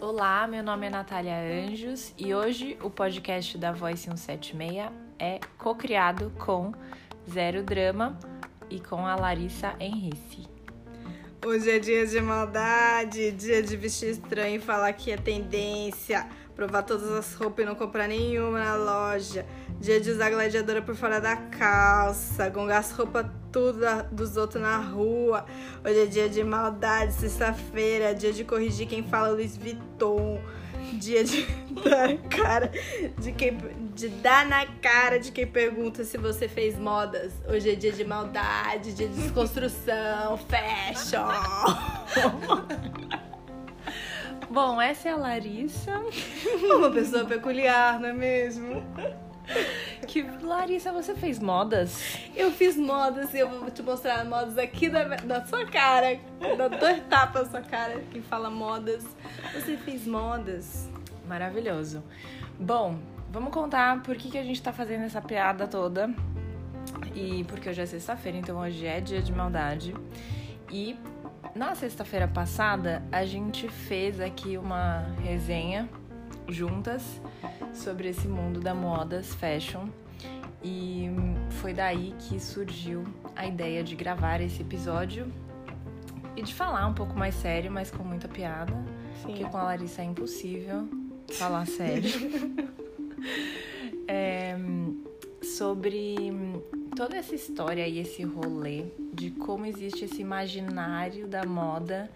Olá, meu nome é Natália Anjos e hoje o podcast da Voice 176 é co-criado com Zero Drama e com a Larissa Henrice. Hoje é dia de maldade, dia de vestir estranho e falar que é tendência, provar todas as roupas e não comprar nenhuma na loja. Dia de usar gladiadora por fora da calça, gongar as roupas tudo dos outros na rua. Hoje é dia de maldade, sexta-feira, dia de corrigir quem fala Luiz Vuitton. Dia de dar cara de quem de dar na cara de quem pergunta se você fez modas. Hoje é dia de maldade, dia de desconstrução, fashion. Bom, essa é a Larissa. Uma pessoa peculiar, não é mesmo? Que Larissa, você fez modas? Eu fiz modas e eu vou te mostrar modas aqui da, da sua cara. Da dois tapas na sua cara que fala modas. Você fez modas. Maravilhoso. Bom, vamos contar por que, que a gente tá fazendo essa piada toda. E porque hoje é sexta-feira, então hoje é dia de maldade. E na sexta-feira passada a gente fez aqui uma resenha juntas sobre esse mundo da modas, fashion. E foi daí que surgiu a ideia de gravar esse episódio e de falar um pouco mais sério, mas com muita piada. Sim. Porque com a Larissa é impossível falar sério. é, sobre toda essa história e esse rolê de como existe esse imaginário da moda,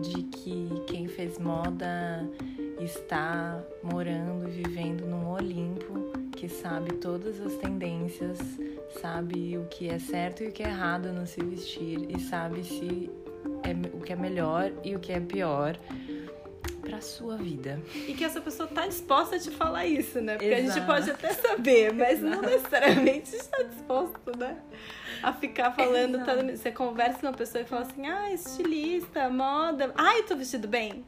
de que quem fez moda está morando e vivendo num Olimpo que sabe todas as tendências, sabe o que é certo e o que é errado no se vestir e sabe se é o que é melhor e o que é pior para sua vida. E que essa pessoa tá disposta a te falar isso, né? Porque Exato. a gente pode até saber, mas Exato. não necessariamente está disposto, né? A ficar falando, tá, você conversa com uma pessoa e fala assim: "Ah, estilista, moda. Ai, eu tô vestido bem".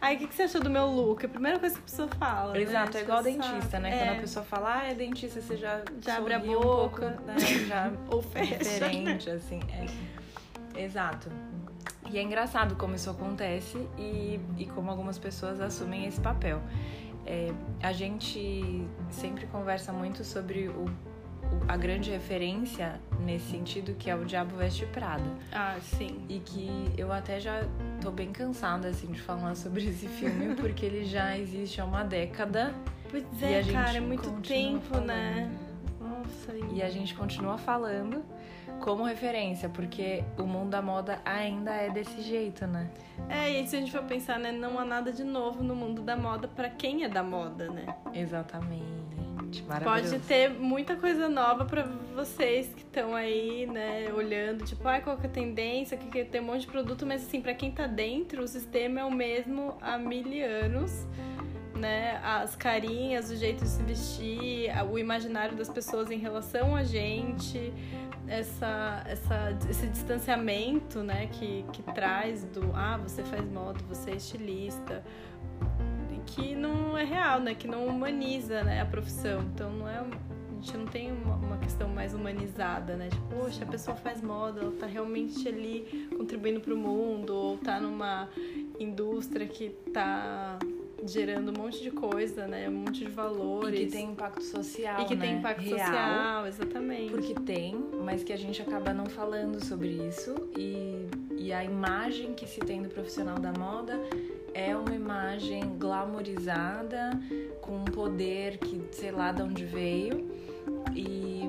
Aí, o que, que você achou do meu look? A primeira coisa que a pessoa fala. Né? Exato, né? é igual dentista, né? É. Quando a pessoa fala, ah, é dentista, você já, já abre a boca, um pouco, né? Já Ou fecha. Diferente, assim. É. Exato. E é engraçado como isso acontece e, e como algumas pessoas assumem esse papel. É, a gente sempre conversa muito sobre o, o, a grande referência nesse sentido que é o Diabo Veste Prada. Ah, sim. E que eu até já tô bem cansada assim de falar sobre esse filme porque ele já existe há uma década. Pois é, cara, é muito tempo, falando. né? Nossa. E a gente continua falando como referência, porque o mundo da moda ainda é desse jeito, né? É, e se a gente for pensar, né, não há nada de novo no mundo da moda para quem é da moda, né? Exatamente. Pode ter muita coisa nova para vocês que estão aí, né, olhando, tipo, ai, qual que é a tendência, que, que tem um monte de produto, mas assim, para quem tá dentro, o sistema é o mesmo há mil anos né, as carinhas, o jeito de se vestir, o imaginário das pessoas em relação a gente, essa, essa, esse distanciamento, né, que, que traz do, ah, você faz moda, você é estilista, que não é real, né, que não humaniza, né, a profissão. Então não é a gente não tem uma, uma, questão mais humanizada, né? Tipo, poxa, a pessoa faz moda, ela tá realmente ali contribuindo para o mundo, ou tá numa indústria que tá gerando um monte de coisa, né? Um monte de valores. E que tem impacto social, E que né? tem impacto Real, social, exatamente. Porque tem, mas que a gente acaba não falando sobre isso. E, e a imagem que se tem do profissional da moda é uma imagem glamourizada, com um poder que sei lá de onde veio. E,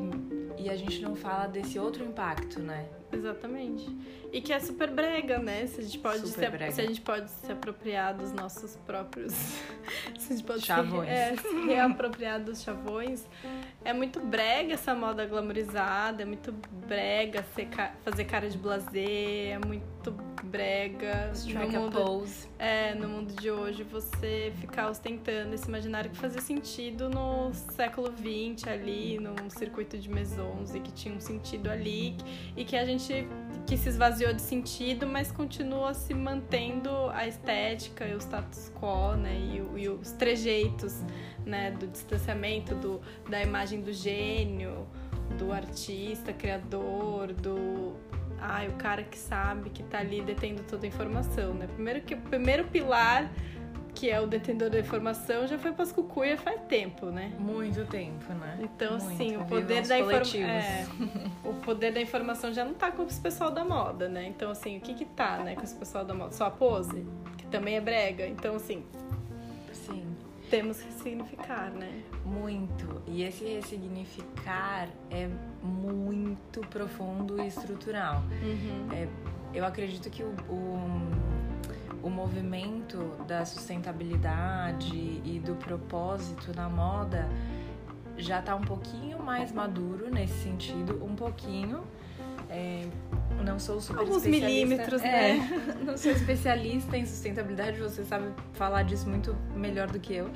e a gente não fala desse outro impacto, né? Exatamente. E que é super brega, né? Se a gente pode, se, se, a gente pode se apropriar dos nossos próprios. se a gente pode chavões. Se, é, se reapropriar dos chavões. É muito brega essa moda glamourizada, é muito brega fazer cara de blazer, é muito brega Strike no mundo, pose. É, no mundo de hoje você ficar ostentando esse imaginário que fazia sentido no século XX ali, num circuito de maisons e que tinha um sentido ali e que a gente que se esvaziou de sentido, mas continua se mantendo a estética e o status quo, né, e, e os trejeitos, né, do distanciamento do, da imagem do gênio, do artista, criador, do ah, o cara que sabe, que tá ali detendo toda a informação, né? Primeiro que o primeiro pilar que é o detentor da informação, já foi pras cucuia faz tempo, né? Muito tempo, né? Então, Muito. assim, o poder os da informação. É, o poder da informação já não tá com esse pessoal da moda, né? Então, assim, o que que tá, né, com esse pessoal da moda? Só a pose? Que também é brega. Então, assim, Sim, temos que significar, né? Muito. E esse ressignificar é muito profundo e estrutural. Uhum. Eu acredito que o, o, o movimento da sustentabilidade e do propósito na moda já está um pouquinho mais maduro nesse sentido, um pouquinho. É, não sou super Alguns milímetros, é, né? Não sou especialista em sustentabilidade, você sabe falar disso muito melhor do que eu.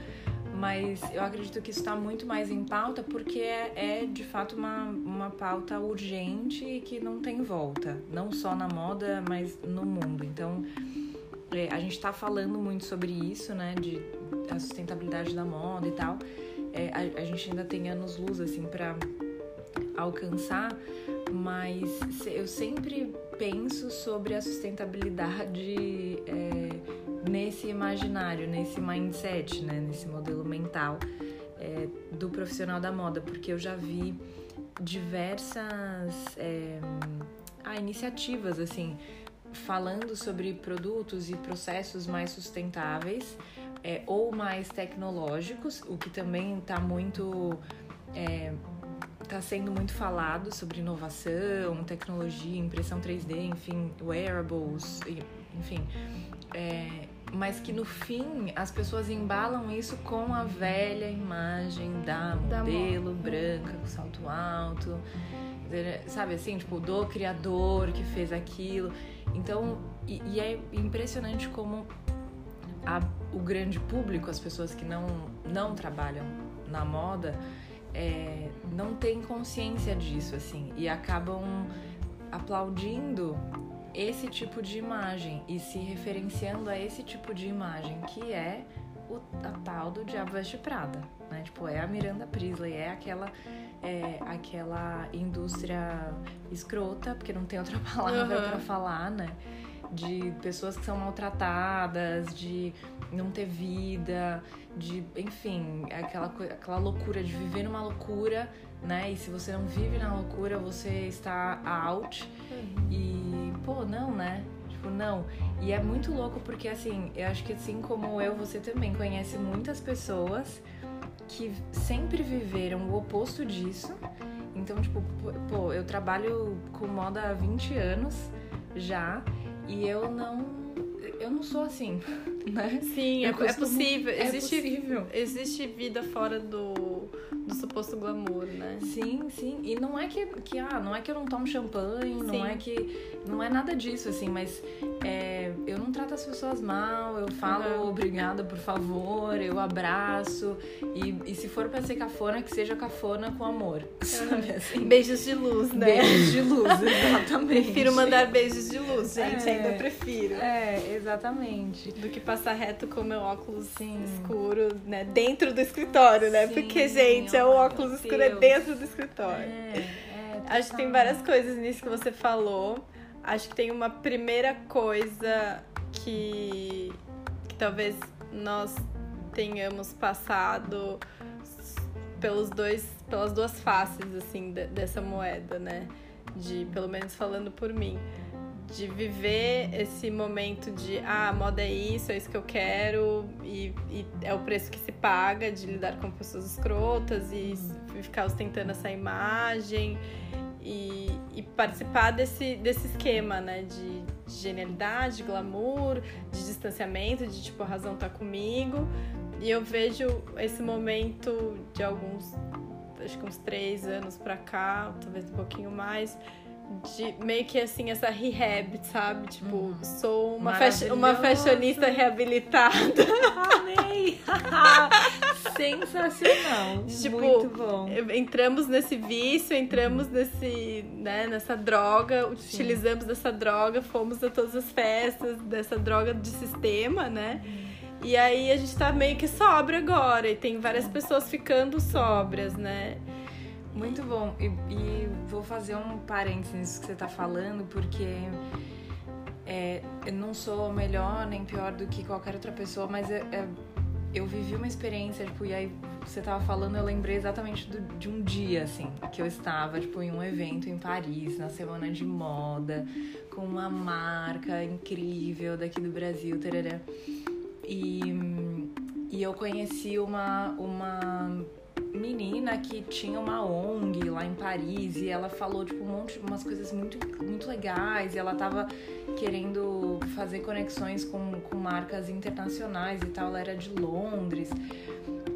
Mas eu acredito que isso está muito mais em pauta porque é, é, de fato uma, uma pauta urgente e que não tem volta. Não só na moda, mas no mundo. Então, é, a gente está falando muito sobre isso, né? De a sustentabilidade da moda e tal. É, a, a gente ainda tem anos luz, assim, para alcançar, mas eu sempre penso sobre a sustentabilidade é, nesse imaginário, nesse mindset, né, nesse modelo mental é, do profissional da moda, porque eu já vi diversas é, ah, iniciativas assim falando sobre produtos e processos mais sustentáveis é, ou mais tecnológicos, o que também está muito é, está sendo muito falado sobre inovação, tecnologia, impressão 3D, enfim, wearables, enfim. É, mas que no fim as pessoas embalam isso com a velha imagem da Da modelo branca com salto alto, sabe assim, tipo, do criador que fez aquilo. Então, e, e é impressionante como a- o grande público, as pessoas que não, não trabalham na moda, é, não tem consciência disso, assim, e acabam aplaudindo esse tipo de imagem e se referenciando a esse tipo de imagem, que é o, a tal do Diabo Veste Prada, né? Tipo, é a Miranda Priestley, é aquela, é aquela indústria escrota, porque não tem outra palavra Uhum. pra falar, né? De pessoas que são maltratadas, de não ter vida, de, enfim, aquela, coi- aquela loucura de viver numa loucura, né? E se você não vive na loucura, você está out. E, pô, não, né? Tipo, não. E é muito louco porque, assim, eu acho que assim como eu, você também conhece muitas pessoas que sempre viveram o oposto disso. Então, tipo, pô, eu trabalho com moda há 20 anos já e eu não. Eu não sou assim, né? Sim, é, Eu é costumo- possível. é existe, possível. existe vida fora do, do suposto glamour, né? Sim, sim. E não é que, que ah, não é que eu não tomo champanhe, Sim. não é que. Não é nada disso, assim, mas é, eu não trato as pessoas mal, eu falo Uhum. obrigada, por favor, eu abraço. E, e se for pra ser cafona, que seja cafona com amor. Sabe assim? Beijos de luz, né? Beijos de luz, exatamente. Prefiro mandar beijos de luz, gente. É. Ainda prefiro. É, exatamente. Do que passar reto com meu óculos Sim. escuro, né? Dentro do escritório, né? Sim, Porque, gente, é o óculos escuro é dentro do escritório. É, é, Acho que tem várias coisas nisso que você falou. Acho que tem uma primeira coisa que, que talvez nós tenhamos passado pelos dois, pelas duas faces assim de- dessa moeda, né? De pelo menos falando por mim, de viver esse momento de ah, a moda é isso, é isso que eu quero e, e é o preço que se paga de lidar com pessoas escrotas e ficar ostentando essa imagem e, e participar desse, desse esquema, né? De, de genialidade, de glamour, de distanciamento, de tipo, a razão tá comigo. E eu vejo esse momento de alguns, acho que uns três anos pra cá, talvez um pouquinho mais, de meio que assim, essa rehab, sabe? Tipo, sou uma, fash- uma fashionista reabilitada. Amei! Sensacional! Tipo, Muito bom. entramos nesse vício, entramos nesse, né, nessa droga, utilizamos dessa droga, fomos a todas as festas dessa droga de sistema, né? E aí a gente tá meio que sóbrio agora, e tem várias pessoas ficando sóbrias, né? Muito bom. E, e, vou fazer um parênteses nisso que você tá falando, porque é, eu não sou melhor nem pior do que qualquer outra pessoa, mas é, é, eu vivi uma experiência, tipo, e aí você tava falando, eu lembrei exatamente do, de um dia, assim, que eu estava, tipo, em um evento em Paris, na semana de moda, com uma marca incrível daqui do Brasil, tarará. E, e eu conheci uma, uma menina que tinha uma ONG lá em Paris e ela falou tipo um monte umas coisas muito muito legais e ela tava querendo fazer conexões com, com marcas internacionais e tal, ela era de Londres.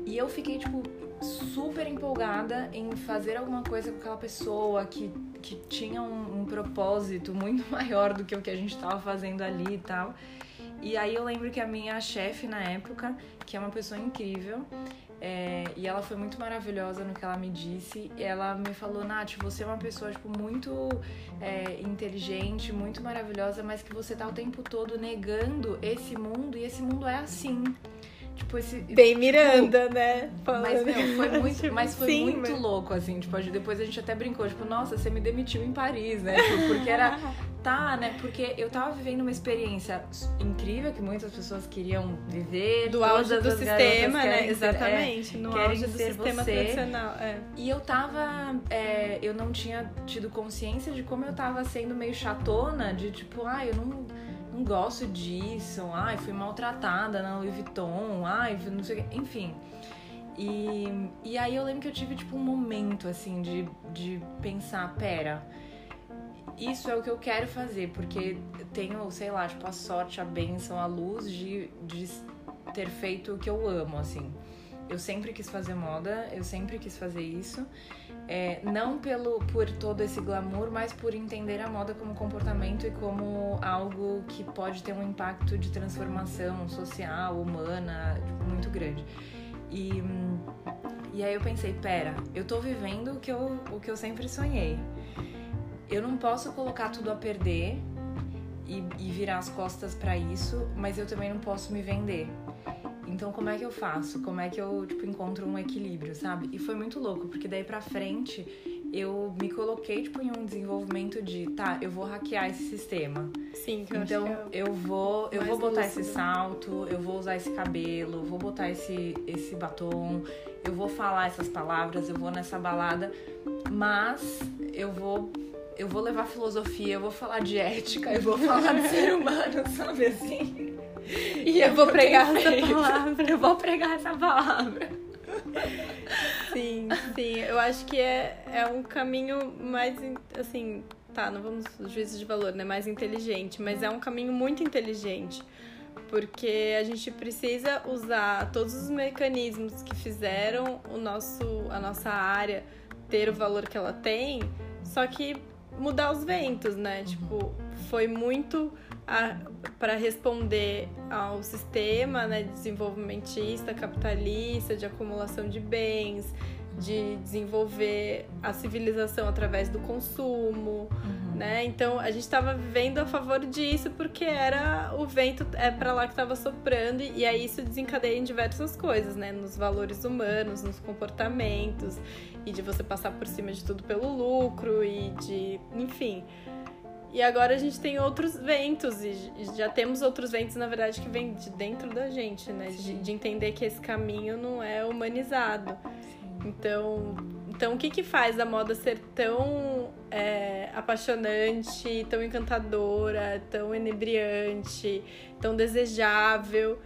E eu fiquei tipo super empolgada em fazer alguma coisa com aquela pessoa que, que tinha um, um propósito muito maior do que o que a gente estava fazendo ali e tal. E aí eu lembro que a minha chefe na época, que é uma pessoa incrível, é, e ela foi muito maravilhosa no que ela me disse. Ela me falou, Nath, você é uma pessoa tipo, muito é, inteligente, muito maravilhosa, mas que você tá o tempo todo negando esse mundo e esse mundo é assim. Tipo, esse. Bem tipo, Miranda, né? Falando. Mas, foi muito, Tipo, mas foi sim, muito mas- louco, assim. Tipo, depois a gente até brincou, tipo, nossa, você me demitiu em Paris, né? Tipo, Porque era. Né? Porque eu tava vivendo uma experiência incrível que muitas pessoas queriam viver. Do auge do sistema, né? ser- é, Exatamente. no querem auge do sistema você. tradicional. É. E eu tava. é, eu não tinha tido consciência de como eu tava sendo meio chatona, de tipo, ai, eu não, não gosto disso, ai, fui maltratada na Louis Vuitton, ai, não sei o que, enfim. E, e aí eu lembro que eu tive tipo um momento assim de, de pensar, pera, isso é o que eu quero fazer, porque tenho, sei lá, tipo, a sorte, a bênção, a luz de, de ter feito o que eu amo, assim. Eu sempre quis fazer moda, eu sempre quis fazer isso. É, não pelo por todo esse glamour, mas por entender a moda como comportamento e como algo que pode ter um impacto de transformação social, humana, tipo, muito grande. E, e aí eu pensei, pera, eu tô vivendo o que eu, o que eu sempre sonhei. Eu não posso colocar tudo a perder e, e virar as costas pra isso, mas eu também não posso me vender. Então, como é que eu faço? Como é que eu, tipo, encontro um equilíbrio, sabe? E foi muito louco, porque daí pra frente eu me coloquei, tipo, em um desenvolvimento de, tá, eu vou hackear esse sistema. Sim, que eu Então, que é eu vou, eu vou botar esse lúcido. salto, eu vou usar esse cabelo, vou botar esse, esse batom, eu vou falar essas palavras, eu vou nessa balada, mas eu vou eu vou levar filosofia, eu vou falar de ética, eu vou falar de ser humano, sabe assim? E eu vou pregar essa perfeito. palavra. Eu vou pregar essa palavra. Sim, sim. Eu acho que é, é um caminho mais, assim, tá, não vamos juízo de valor, né? Mais inteligente, mas é um caminho muito inteligente. Porque a gente precisa usar todos os mecanismos que fizeram o nosso, a nossa área ter o valor que ela tem, só que mudar os ventos, né? Tipo, foi muito para responder ao sistema né, desenvolvimentista, capitalista, de acumulação de bens, de desenvolver a civilização através do consumo, né? Então a gente estava vivendo a favor disso porque era o vento é para lá que estava soprando e aí isso desencadeia em diversas coisas, né? Nos valores humanos, nos comportamentos e de você passar por cima de tudo pelo lucro e de, enfim. E agora a gente tem outros ventos e já temos outros ventos, na verdade, que vêm de dentro da gente, né? De, Sim. de entender que esse caminho não é humanizado. Então, então o que que faz a moda ser tão é, apaixonante, tão encantadora, tão inebriante, tão desejável,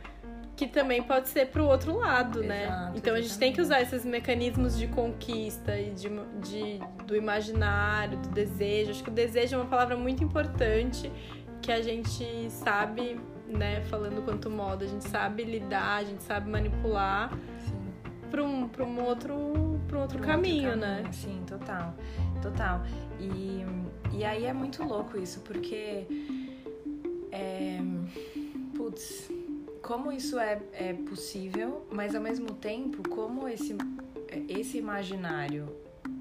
que também pode ser pro outro lado, né? Exato, Então a gente tem que exatamente. usar esses mecanismos de conquista e de, de, do imaginário, do desejo. Acho que o desejo é uma palavra muito importante que a gente sabe, né, falando quanto moda, a gente sabe lidar, a gente sabe manipular. Para um, pra um outro, pra um outro Um caminho, outro né? caminho, Sim, total. Total. E, e aí é muito louco isso, porque. É, putz, como isso é, é possível, mas ao mesmo tempo, como esse, esse imaginário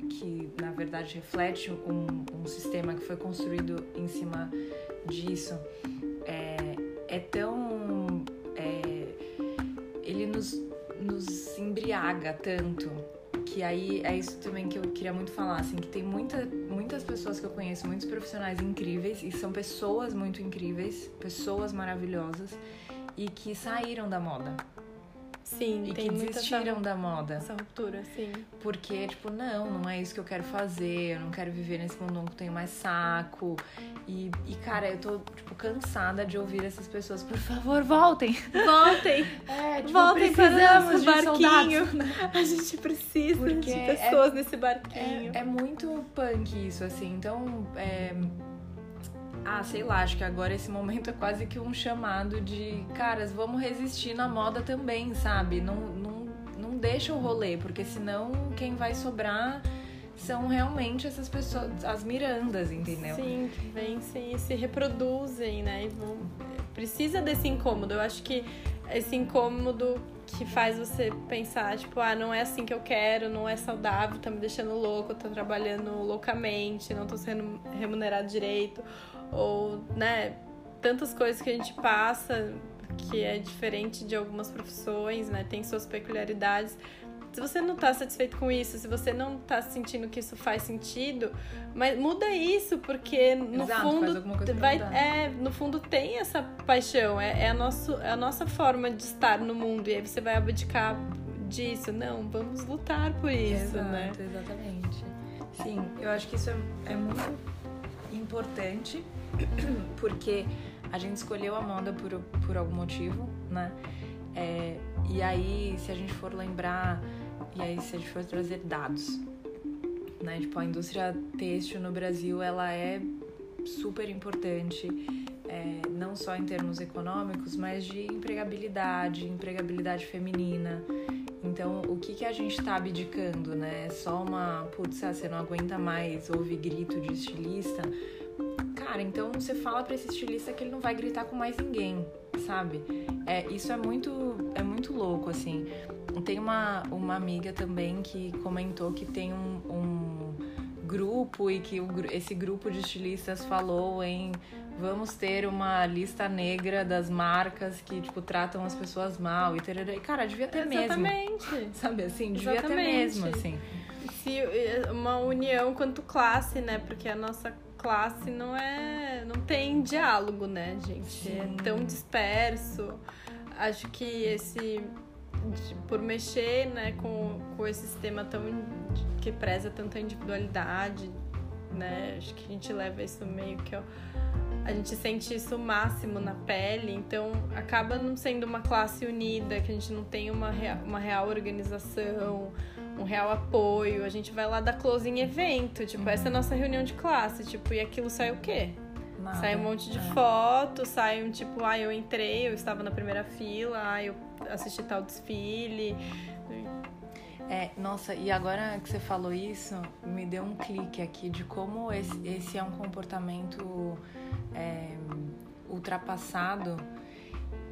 que na verdade reflete um, um sistema que foi construído em cima disso é, é tão. é, ele nos, nos embriaga tanto que aí é isso também que eu queria muito falar, assim, que tem muita, muitas pessoas que eu conheço, muitos profissionais incríveis, e são pessoas muito incríveis, pessoas maravilhosas, e que saíram da moda. Sim, e que desistiram essa, da moda. essa ruptura, sim. Porque, tipo, não, não é isso que eu quero fazer, eu não quero viver nesse mundo onde eu tenho mais saco. E, e, cara, eu tô, tipo, cansada de ouvir essas pessoas, por favor, voltem! Voltem! É, tipo, Voltem para o precisamos nosso de barquinho. soldados. A gente precisa Porque de é- pessoas nesse barquinho. É, é muito punk isso, assim. Então, é... Ah, sei lá, acho que agora esse momento é quase que um chamado de caras, vamos resistir na moda também, sabe? Não, não, não deixa o rolê, porque senão quem vai sobrar são realmente essas pessoas, as mirandas, entendeu? Sim, que vencem e se reproduzem, né? Vão... Precisa desse incômodo. Eu acho que esse incômodo que faz você pensar, tipo, ah, não é assim que eu quero, não é saudável, tá me deixando louco, tô trabalhando loucamente, não tô sendo remunerado direito, ou, né, tantas coisas que a gente passa que é diferente de algumas profissões, né, tem suas peculiaridades. Se você não tá satisfeito com isso, se você não tá sentindo que isso faz sentido, mas muda isso, porque no Exato, fundo vai, é, no fundo tem essa paixão, é, é, a nosso, é a nossa forma de estar no mundo, e aí você vai abdicar disso. Não, vamos lutar por isso, Exato, né? exatamente. Sim, eu acho que isso é, é muito importante, porque a gente escolheu a moda por, por algum motivo, né? É, e aí, se a gente for lembrar, e aí se a gente for trazer dados, né? Tipo, a indústria têxtil no Brasil, ela é super importante, é, não só em termos econômicos, mas de empregabilidade, empregabilidade feminina. Então, o que, que a gente tá abdicando, né? É só uma, putz, ah, você não aguenta mais ouvir grito de estilista. Cara, então você fala pra esse estilista que ele não vai gritar com mais ninguém, sabe? É, isso é muito, é muito louco, assim. Tem uma, uma amiga também que comentou que tem um, um grupo e que o esse grupo de estilistas falou em vamos ter uma lista negra das marcas que, tipo, tratam as pessoas mal e tarará. E, cara, devia ter mesmo. Exatamente. Sabe assim? Devia ter Exatamente. mesmo, assim. Se, uma união quanto classe, né? Porque a nossa classe não é. não tem diálogo, né, gente? É Sim. tão disperso. Acho que esse. por mexer né, com, com esse sistema tão que preza tanta individualidade, né? Acho que a gente leva isso meio que ó, a gente sente isso o máximo na pele, então acaba não sendo uma classe unida, que a gente não tem uma real, uma real organização, um real apoio. A gente vai lá dar close em evento, tipo, essa é a nossa reunião de classe, tipo, e aquilo sai o quê? Nada. Sai um monte de É. foto, sai um tipo, ah, eu entrei, eu estava na primeira fila, ah, eu assisti tal desfile. É, nossa, e agora que você falou isso, me deu um clique aqui de como esse, esse é um comportamento é, ultrapassado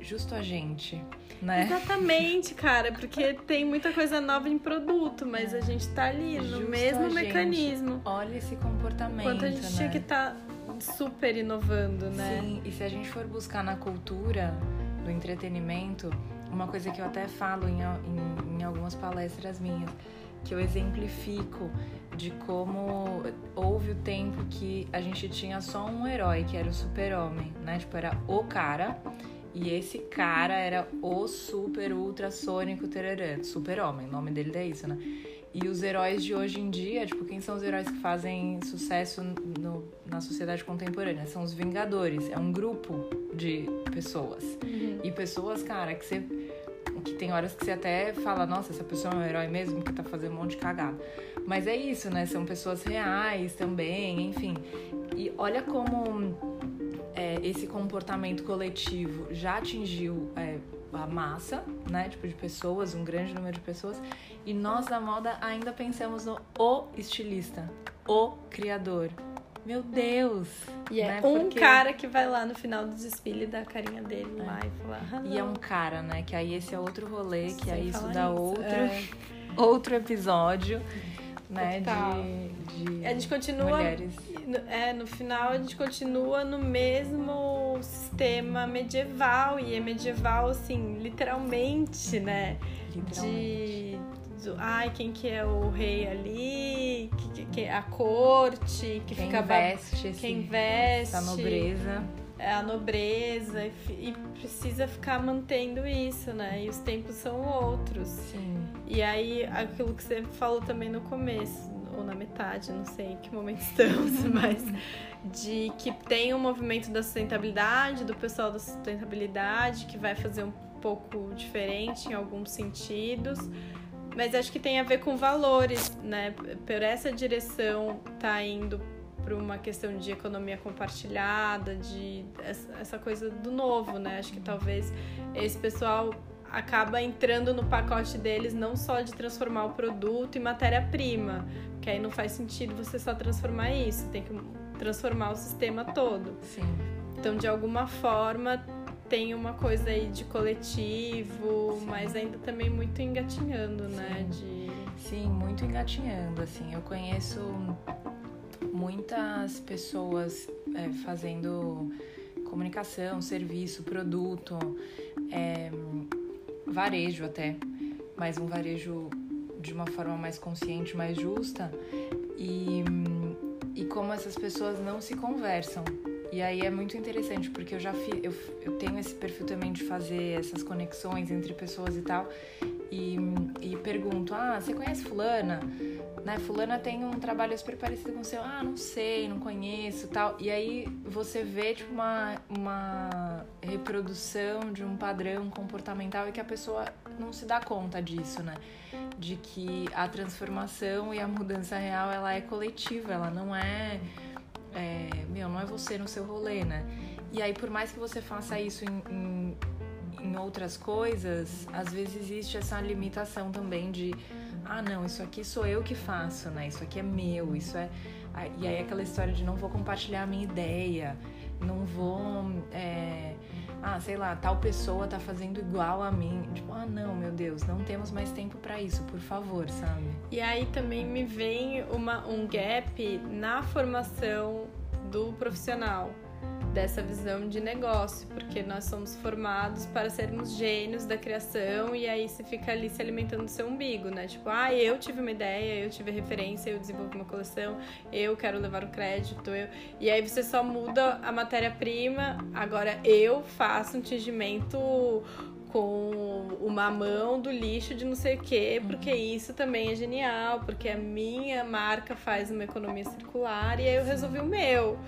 justo a gente, né? Exatamente, cara, porque tem muita coisa nova em produto, mas a gente tá ali no Justo mesmo mecanismo. Olha esse comportamento, Enquanto a gente né? tinha que estar super inovando, né? Sim, e se a gente for buscar na cultura do entretenimento, uma coisa que eu até falo em, em, em algumas palestras minhas, que eu exemplifico de como houve o tempo que a gente tinha só um herói, que era o super-homem, né? Tipo, era o cara, e esse cara era o super ultrassônico tererã, super-homem, o nome dele é isso, né? E os heróis de hoje em dia, tipo, quem são os heróis que fazem sucesso no- na sociedade contemporânea? São os Vingadores. É um grupo de pessoas. Uhum. E pessoas, cara, que você. Que tem horas que você até fala, nossa, essa pessoa é um herói mesmo, que tá fazendo um monte de cagada. Mas é isso, né? São pessoas reais também, enfim. E olha como é, esse comportamento coletivo já atingiu é, a massa, né? Tipo, de pessoas, um grande número de pessoas. E nós da moda ainda pensamos no o estilista, o criador. Meu Deus! E é né? um Porque- cara que vai lá no final do desfile dar a carinha dele lá e falar. E é um cara, né? Que aí esse é outro rolê, que aí isso dá nisso. outro, É. outro episódio, né? Total. De, de A gente continua. mulheres. No- É, no final a gente continua no mesmo sistema medieval. E é medieval, assim, literalmente, né? Literalmente. De, do ai, quem que é o rei ali, que, que, a corte, que quem fica investe, quem investe, a nobreza. É a nobreza e, e, precisa ficar mantendo isso, né? E os tempos são outros. Sim. E aí, aquilo que você falou também no começo, ou na metade, não sei em que momento estamos, mas de que tem um movimento da sustentabilidade, do pessoal da sustentabilidade, que vai fazer um pouco diferente em alguns sentidos. Mas acho que tem a ver com valores, né? Por essa direção tá indo para uma questão de economia compartilhada, de essa coisa do novo, né? Acho que talvez esse pessoal acaba entrando no pacote deles não só de transformar o produto em matéria-prima, que aí não faz sentido você só transformar isso, tem que transformar o sistema todo. Sim. Então, de alguma forma, tem uma coisa aí de coletivo, Sim. mas ainda também muito engatinhando, né? Sim. né? De... Sim, muito engatinhando, assim. Eu conheço muitas pessoas é, fazendo comunicação, serviço, produto, é, varejo até, mas um varejo de uma forma mais consciente, mais justa, e, e como essas pessoas não se conversam. E aí é muito interessante, porque eu já fi, eu, eu tenho esse perfil também de fazer essas conexões entre pessoas e tal, e, e pergunto: Ah, você conhece Fulana? Né? Fulana tem um trabalho super parecido com o seu. Ah, não sei, não conheço tal. E aí você vê tipo, uma, uma reprodução de um padrão comportamental e que a pessoa não se dá conta disso, né? De que a transformação e a mudança real ela é coletiva, ela não é, é meu, não é você no seu rolê, né? E aí, por mais que você faça isso em, em em outras coisas, às vezes existe essa limitação também de ah, não, isso aqui sou eu que faço, né? Isso aqui é meu, isso é. E aí aquela história de não vou compartilhar a minha ideia, não vou. É... Ah, sei lá, tal pessoa tá fazendo igual a mim. Tipo, ah, não, meu Deus, não temos mais tempo para isso, por favor, sabe? E aí também me vem uma, um gap na formação do profissional dessa visão de negócio, porque nós somos formados para sermos gênios da criação e aí você fica ali se alimentando do seu umbigo, né? Tipo, ah, eu tive uma ideia, eu tive referência, eu desenvolvi uma coleção, eu quero levar o crédito, eu. E aí você só muda a matéria-prima, agora eu faço um tingimento com uma mão do lixo de não sei o quê, porque isso também é genial, porque a minha marca faz uma economia circular e aí eu resolvi o meu.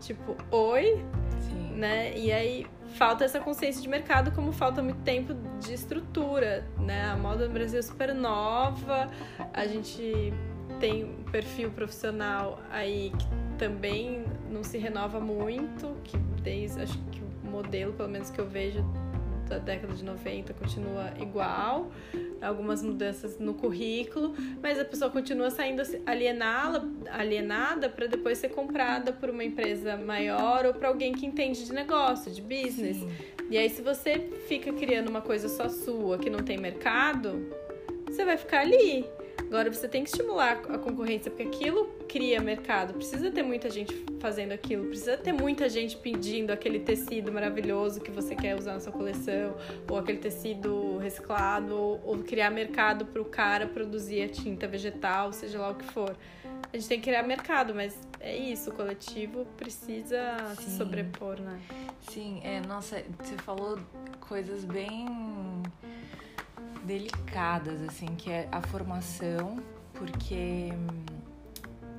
Tipo, oi? Sim. Né? E aí falta essa consciência de mercado, como falta muito tempo de estrutura, né? A moda no Brasil é super nova, a gente tem um perfil profissional aí que também não se renova muito, que desde acho que o modelo, pelo menos que eu vejo da década de 90 continua igual, algumas mudanças no currículo, mas a pessoa continua saindo alienada, alienada para depois ser comprada por uma empresa maior ou para alguém que entende de negócio, de business. Sim. E aí se você fica criando uma coisa só sua que não tem mercado, você vai ficar ali. Agora você tem que estimular a concorrência, porque aquilo cria mercado. Precisa ter muita gente fazendo aquilo, precisa ter muita gente pedindo aquele tecido maravilhoso que você quer usar na sua coleção, ou aquele tecido reciclado, ou, criar mercado para o cara produzir a tinta vegetal, seja lá o que for. A gente tem que criar mercado, mas é isso, o coletivo precisa Sim. se sobrepor, né? Sim, é, nossa, você falou coisas bem delicadas, assim, que é a formação, porque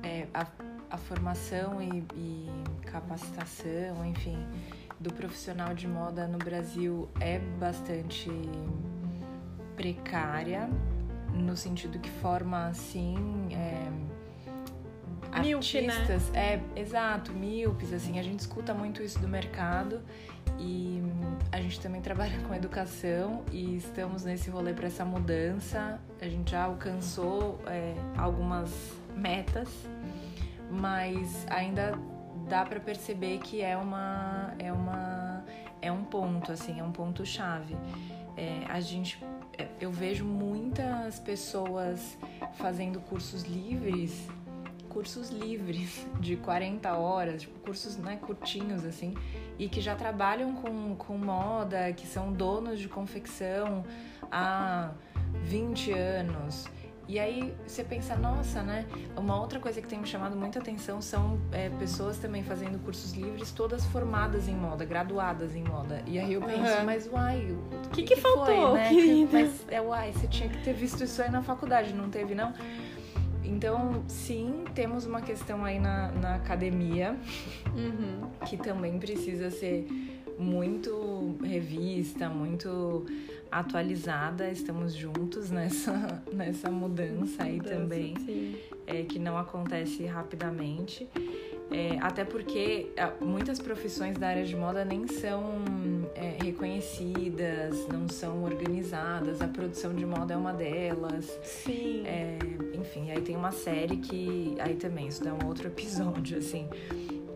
é, a, a formação e, e capacitação, enfim, do profissional de moda no Brasil é bastante precária, no sentido que forma, assim, é, Míope, né? artistas, né? é exato, míopes, assim, a gente escuta muito isso do mercado e a gente também trabalha com educação e estamos nesse rolê para essa mudança. A gente já alcançou é, algumas metas, mas ainda dá para perceber que é uma é uma é um ponto assim, é um ponto chave. É, a gente é, eu vejo muitas pessoas fazendo cursos livres cursos livres de 40 horas, tipo, cursos né, curtinhos assim, e que já trabalham com, com moda, que são donos de confecção há 20 anos E aí você pensa, nossa, né? Uma outra coisa que tem me chamado muita atenção são é, pessoas também fazendo cursos livres, todas formadas em moda, graduadas em moda. E aí eu penso, Uhum. mas uai, O que, que, faltou, foi, né? Mas é uai, você tinha que ter visto isso aí na faculdade, não teve, não? Então, sim, temos uma questão aí na, na academia Uhum. que também precisa ser muito revista, muito atualizada. Estamos juntos nessa, nessa mudança aí Mudança, também, é, que não acontece rapidamente. É, até porque ah, muitas profissões da área de moda nem são é, reconhecidas, não são organizadas. A produção de moda é uma delas. Sim. É, enfim, aí tem uma série que. Aí também, isso dá um outro episódio, assim.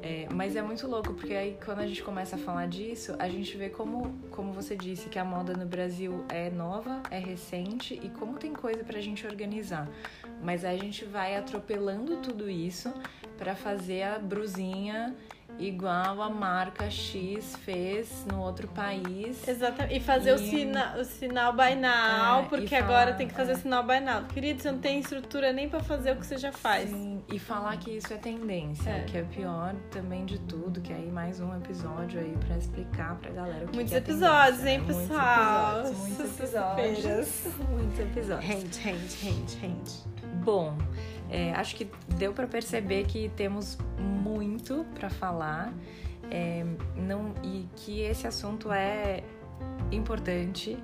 É, mas é muito louco, porque aí quando a gente começa a falar disso, a gente vê como, como você disse, que a moda no Brasil é nova, é recente e como tem coisa pra gente organizar. Mas aí a gente vai atropelando tudo isso pra fazer a brusinha igual a marca X fez no outro país. Exatamente. E fazer o, E- sina, o sinal now, É, porque e agora falar, tem que fazer é. o sinal now. Querido, você não tem estrutura nem pra fazer o que você já faz. Sim, e falar que isso é tendência, É. que é pior também de tudo, que aí mais um episódio aí pra explicar pra galera o que Muitos que é episódios, hein, né? pessoal? Muitos episódios, muitos episódios. muitos episódios. Hand, hand, hand, hand. Bom, é, acho que deu pra perceber que temos muito pra falar é, não, e que esse assunto é importante.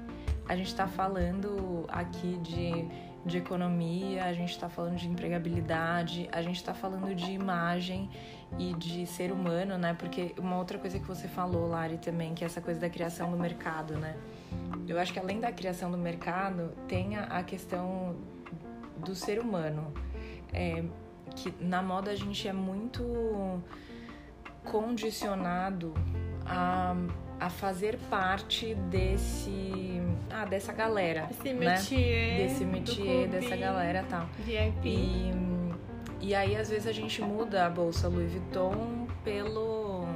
A gente tá falando aqui de, de economia, a gente tá falando de empregabilidade, a gente tá falando de imagem e de ser humano, né? Porque uma outra coisa que você falou, Lari, também, que é essa coisa da criação do mercado, né? Eu acho que além da criação do mercado, tem a, a questão do ser humano. É, que na moda a gente é muito condicionado a, a fazer parte desse ah, dessa galera, Esse né? métier. Desse métier, clube dessa galera tal. VIP. E, e aí, às vezes, a gente muda a bolsa Louis Vuitton pelo,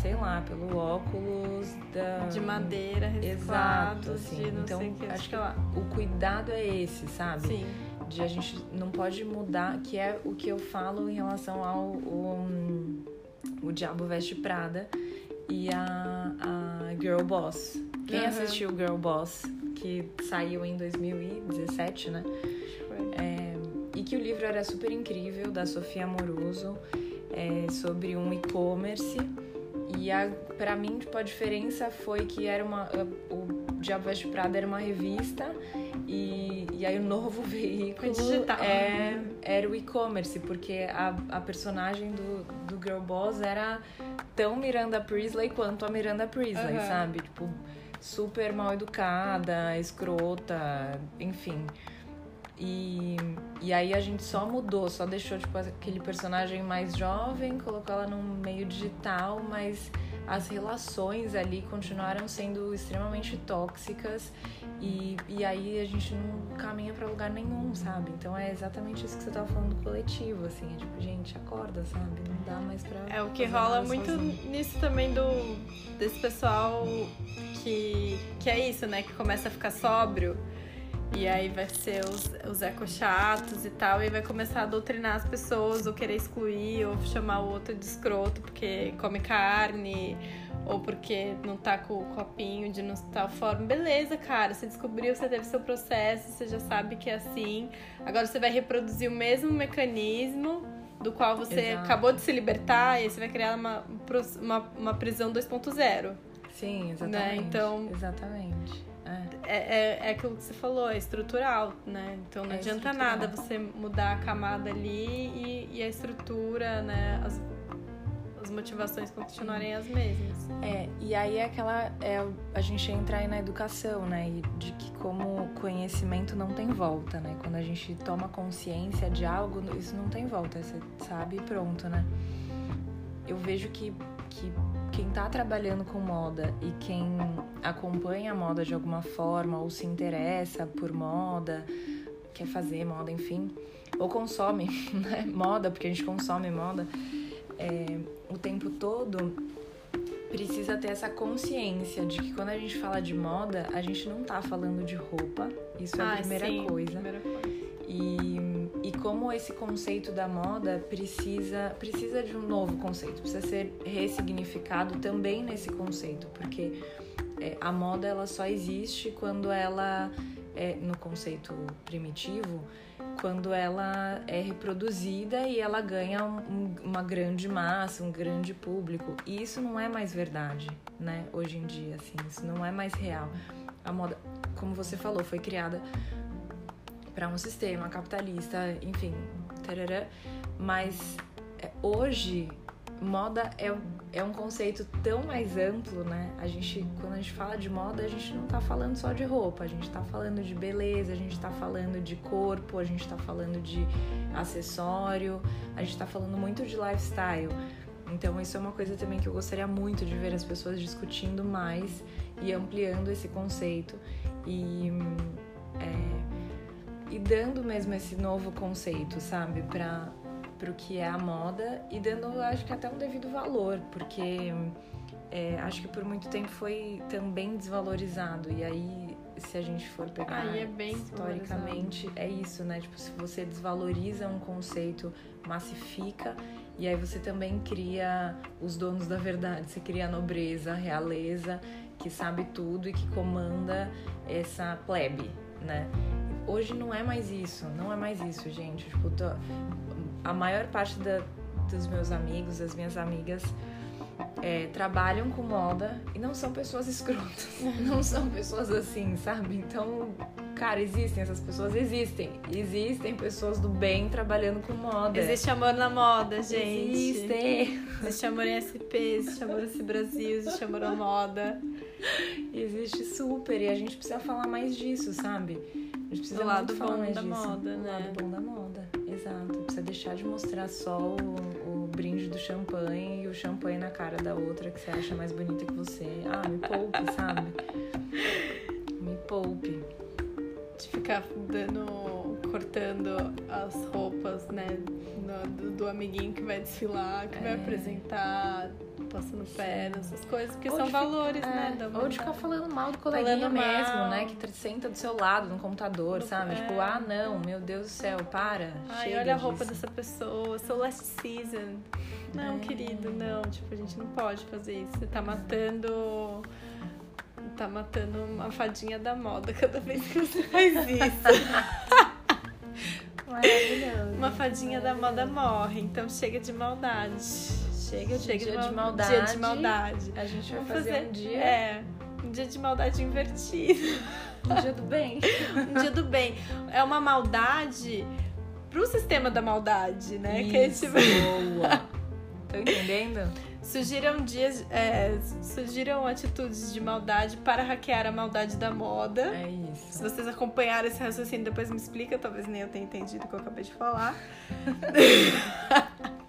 sei lá, pelo óculos da... De madeira, Exato, reciclado, assim. de não Então, sei que, acho que que lá. o cuidado é esse, sabe? Sim. De a gente não pode mudar, que é o que eu falo em relação ao o, o Diabo Veste Prada e a, a Girl Boss. Quem Aham. assistiu Girl Boss, que saiu em 2017, né? É, e que o livro era super incrível, da Sofia Amoroso, é, sobre um e-commerce. E a, pra mim, tipo, a diferença foi que era uma. O Diabo Veste Prada era uma revista e, e aí o novo veículo é, era o e-commerce, porque a, a personagem do, do Girl Boss era tão Miranda Priestley quanto a Miranda Priestley, Aham. sabe? Tipo, super mal educada, escrota, enfim. E, e aí a gente só mudou, só deixou tipo, aquele personagem mais jovem, colocou ela num meio digital, mas as relações ali continuaram sendo extremamente tóxicas e, e aí a gente não caminha pra lugar nenhum, sabe? Então é exatamente isso que você tava falando do coletivo, assim, é tipo, gente, acorda, sabe? Não dá mais pra. É o que rola muito sozinho. nisso também do desse pessoal que, que é isso, né? Que começa a ficar sóbrio. E aí vai ser os, os eco chatos e tal, e vai começar a doutrinar as pessoas, ou querer excluir, ou chamar o outro de escroto porque come carne, ou porque não tá com o copinho de não tal forma. Beleza, cara, você descobriu, você teve seu processo, você já sabe que é assim. Agora você vai reproduzir o mesmo mecanismo do qual você Exato. acabou de se libertar, e aí você vai criar uma, uma, uma prisão 2.0. Sim, exatamente. né? Então- Exatamente. É. É, é, aquilo que você falou, é estrutural, né? Então não É adianta nada você mudar a camada ali e, e a estrutura, né? As, as motivações continuarem as mesmas. É, e aí é aquela. É, a gente entra aí na educação, né? E de que como conhecimento não tem volta, né? Quando a gente toma consciência de algo, isso não tem volta, você sabe e pronto, né? Eu vejo que, que quem tá trabalhando com moda e quem acompanha a moda de alguma forma, ou se interessa por moda, quer fazer moda, enfim, ou consome né, moda, porque a gente consome moda é, o tempo todo, precisa ter essa consciência de que quando a gente fala de moda, a gente não tá falando de roupa, isso é a Ah, primeira sim, coisa. Primeira coisa. E como esse conceito da moda precisa, precisa de um novo conceito, precisa ser ressignificado também nesse conceito, porque é, a moda ela só existe quando ela, é, no conceito primitivo, quando ela é reproduzida e ela ganha um, uma grande massa, um grande público. E isso não é mais verdade, né? Hoje em dia, assim, isso não é mais real. A moda, como você falou, foi criada para um sistema capitalista, enfim, tarará, mas é, hoje moda é, é um conceito tão mais amplo, né? A gente, quando a gente fala de moda, a gente não tá falando só de roupa, a gente tá falando de beleza, a gente tá falando de corpo, a gente tá falando de acessório, a gente tá falando muito de lifestyle. Então isso é uma coisa também que eu gostaria muito de ver as pessoas discutindo mais e ampliando esse conceito e é, e dando mesmo esse novo conceito, sabe, para para o que é a moda e dando, acho que até um devido valor, porque é, acho que por muito tempo foi também desvalorizado. E aí, se a gente for pegar é historicamente, é isso, né? Tipo, se você desvaloriza um conceito, massifica, e aí você também cria os donos da verdade, você cria a nobreza, a realeza, que sabe tudo e que comanda essa plebe, né? Hoje não é mais isso, não é mais isso, gente. Tipo, tô, a maior parte da, dos meus amigos, das minhas amigas, é, trabalham com moda e não são pessoas escrotas. não são pessoas assim, sabe? Então, cara, existem essas pessoas, existem. Existem pessoas do bem trabalhando com moda. Existe amor na moda, gente. Existe. Existe amor em SP, existe amor nesse Brasil, existe amor na moda. Existe super. E a gente precisa falar mais disso, sabe? A gente precisa do lado bom da disso. moda, do né? lado bom da moda, exato. Precisa deixar de mostrar só o, o brinde do champanhe e o champanhe na cara da outra que você acha mais bonita que você. Ah, me poupe, sabe? Me poupe. De ficar dando. cortando as roupas, né? do, do amiguinho que vai desfilar, que vai É. passando perna, essas coisas, porque Ou são ficar- valores, É, né? da ou de ficar falando mal do coleguinha Falando mesmo, mal. né? Que senta do seu lado no computador, No- sabe? é. Tipo, ah, não, meu Deus do céu, para. Ai, olha a roupa disso. dessa pessoa, seu last season. Não, É. querido, não. Tipo, a gente não pode fazer isso. Você tá matando. Tá matando uma fadinha da moda cada vez que você faz isso. Maravilhoso. Uma fadinha da moda morre, então chega de maldade. Chega de dia de mal- maldade. Dia de maldade. A gente vai Vamos fazer, um dia, É, um dia de maldade invertido. um dia do bem. Um dia do bem. É uma maldade pro sistema da maldade, né? Que é Isso, tipo. boa. Tô entendendo? Surgiram dias, é, surgiram atitudes de maldade para hackear a maldade da moda. É Se isso. vocês acompanharam esse raciocínio, depois me explica, talvez nem eu tenha entendido o que eu acabei de falar.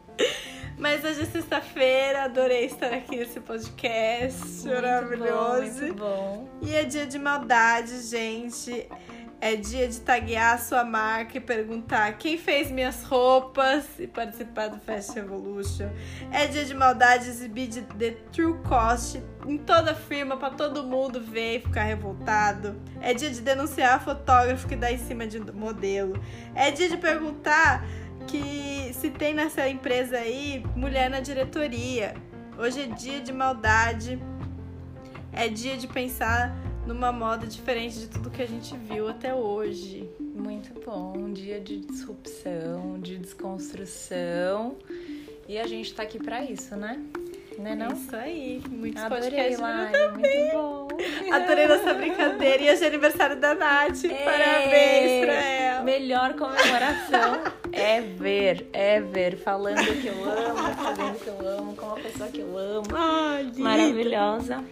Mas hoje é sexta-feira, adorei estar aqui nesse podcast maravilhoso. Muito bom. E é dia de maldade, gente. É dia de taguear a sua marca e perguntar quem fez minhas roupas e participar do Fast Revolution. É dia de maldade exibir de The True Cost em toda a firma para todo mundo ver e ficar revoltado. É dia de denunciar fotógrafo que dá em cima de modelo. É dia de perguntar que se tem nessa empresa aí mulher na diretoria. Hoje é dia de maldade. É dia de pensar numa moda diferente de tudo que a gente viu até hoje. Muito bom. Um dia de disrupção, de desconstrução. E a gente tá aqui pra isso, né? Né É não? isso aí. Muitos Adorei, podcasts. Lari. Muito bom. Adorei nossa brincadeira. E hoje é aniversário da Nath. Parabéns pra ela. Melhor comemoração ever, ever. Falando que eu amo, fazendo que eu amo, com uma pessoa que eu amo. Ai. Maravilhosa.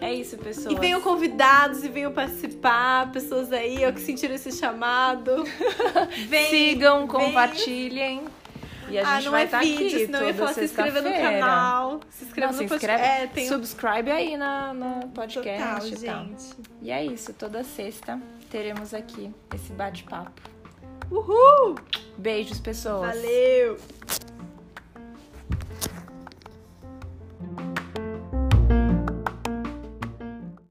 É isso, pessoas. E venham convidados e venham participar, pessoas aí ó, que sentiram esse chamado. Vem, Sigam, vem. compartilhem. E a gente ah, não vai é estar vídeo, aqui senão eu ia toda falar se inscreva no canal. Se inscreva Não, no se podcast. inscreve, É, tem subscribe aí na, no total, podcast e tal. gente. E é isso, toda sexta teremos aqui esse bate-papo. Uhul! Beijos, pessoas. Valeu!